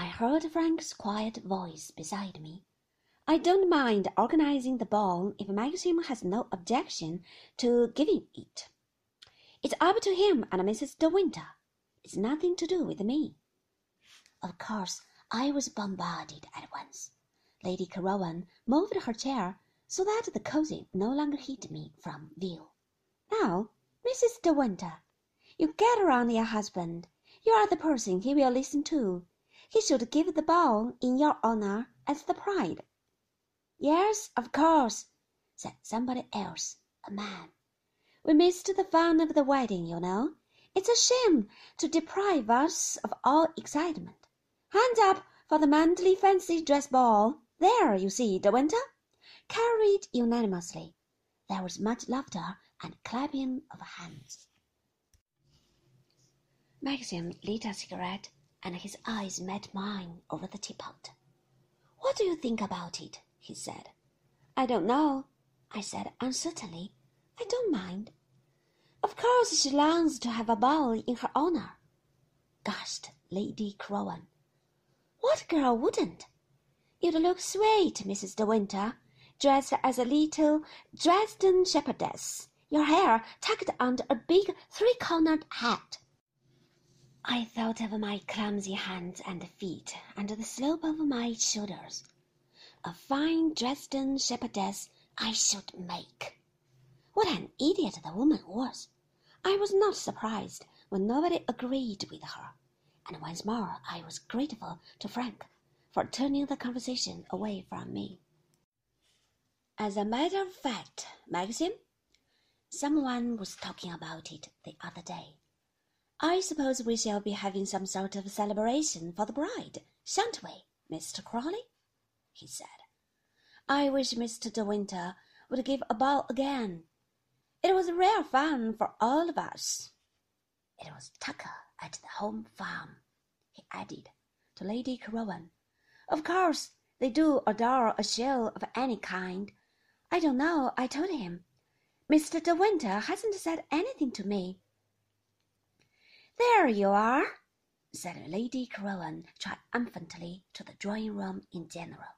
I heard Frank's quiet voice beside me. I don't mind organizing the ball if Maxim has no objection to giving it. It's up to him and Mrs. De Winter. It's nothing to do with me. Of course, I was bombarded at once. Lady Caroline moved her chair so that the cozy no longer hid me from view. Now, Mrs. De Winter, you get around your husband. You are the person he will listen to. He should give the ball in your honor as the pride. Yes, of course, said somebody else, a man. We missed the fun of the wedding, you know. It's a shame to deprive us of all excitement. Hands up for the Manderley fancy dress ball. There, you see, De Winter. Carried unanimously. There was much laughter and clapping of hands. Maxim lit a cigarette, and his eyes met mine over the teapot. What do you think about it? he said. I don't know, I said uncertainly. I don't mind. Of course she longs to have a ball in her honor, gasped Lady Crowan. What girl wouldn't? You'd look sweet, Mrs. De Winter, dressed as a little Dresden shepherdess, your hair tucked under a big three-cornered hat. I thought of my clumsy hands and feet and the slope of my shoulders. A fine Dresden shepherdess I should make. What an idiot the woman was! I was not surprised when nobody agreed with her, and once more I was grateful to Frank for turning the conversation away from me. As a matter of fact, Maxim, someone was talking about it the other day. I suppose we shall be having some sort of celebration for the bride, shan't we, Mr. Crawley? he said. I wish Mr. De Winter would give a ball again. It was rare fun for all of us. It was Tucker at the home farm, he added to Lady Caroline. Of course, they do adore a show of any kind. I don't know, I told him. Mr. De Winter hasn't said anything to me. There you are, said Lady Caroline triumphantly to the drawing room in general.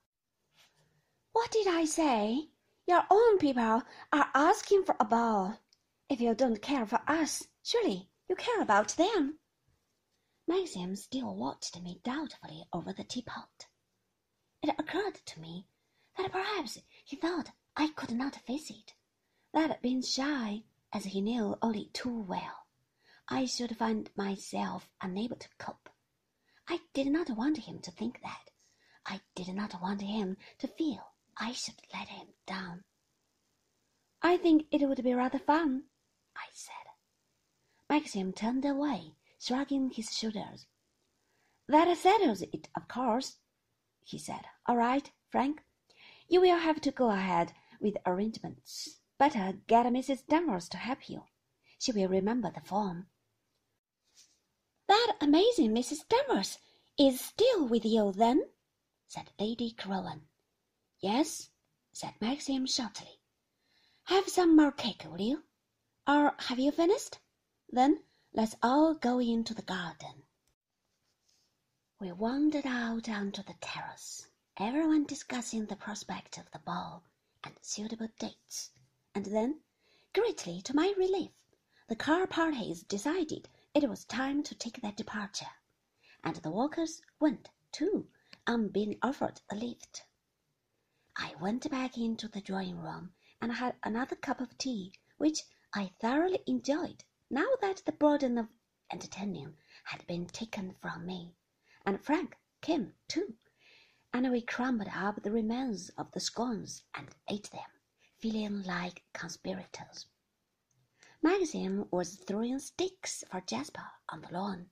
What did I say? Your own people are asking for a ball. If you don't care for us, surely you care about them. Maxim still watched me doubtfully over the teapot. It occurred to me that perhaps he thought I could not face it, that being shy, as he knew only too well, I should find myself unable to cope. I did not want him to think that. I did not want him to feel I should let him down. I think it would be rather fun, I said. Maxim turned away, shrugging his shoulders. That settles it, of course, he said. All right, Frank. You will have to go ahead with arrangements. Better get Mrs. Danvers to help you. She will remember the form. That amazing Mrs. Danvers is still with you, then? said Lady Caroline. Yes, said Maxim shortly. Have some more cake, will you? Or have you finished? Then let's all go into the garden. We wandered out onto the terrace, everyone discussing the prospect of the ball and suitable dates, and then, greatly to my relief, the car parties decided it was time to take their departure, and the walkers went, too, on being offered a lift. I went back into the drawing room and had another cup of tea, which I thoroughly enjoyed now that the burden of entertaining had been taken from me, and Frank came too, and we crumbled up the remains of the scones and ate them, feeling like conspirators. Maxim was throwing sticks for Jasper on the lawn.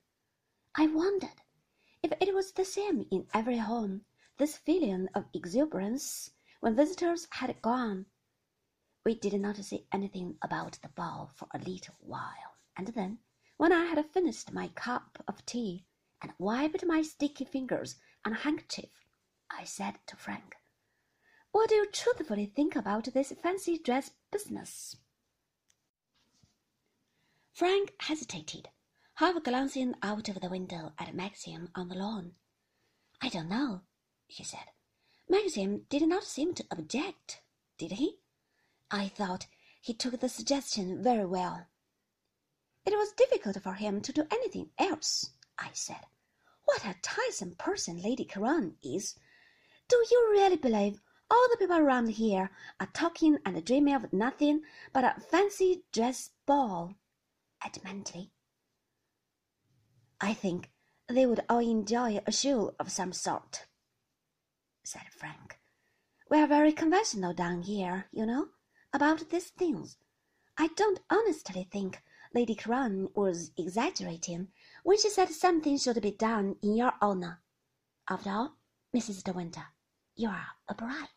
I wondered if it was the same in every home, this feeling of exuberance when visitors had gone. We did not say anything about the ball for a little while, and then, when I had finished my cup of tea and wiped my sticky fingers on a handkerchief, I said to Frank, What do you truthfully think about this fancy dress business? Frank hesitated, half glancing out of the window at Maxim on the lawn. I don't know, he said. Maxim did not seem to object, did he? I thought he took the suggestion very well. It was difficult for him to do anything else, I said. What a tiresome person Lady Crowan is! Do you really believe all the people around here are talking and dreaming of nothing but a fancy dress ball? Added Manderley. I think they would all enjoy a show of some sort, said Frank. We are very conventional down here, you know, about these things. I don't honestly think Lady Crowan was exaggerating when she said something should be done in your honor. After all, Mrs. De Winter, you are a bride.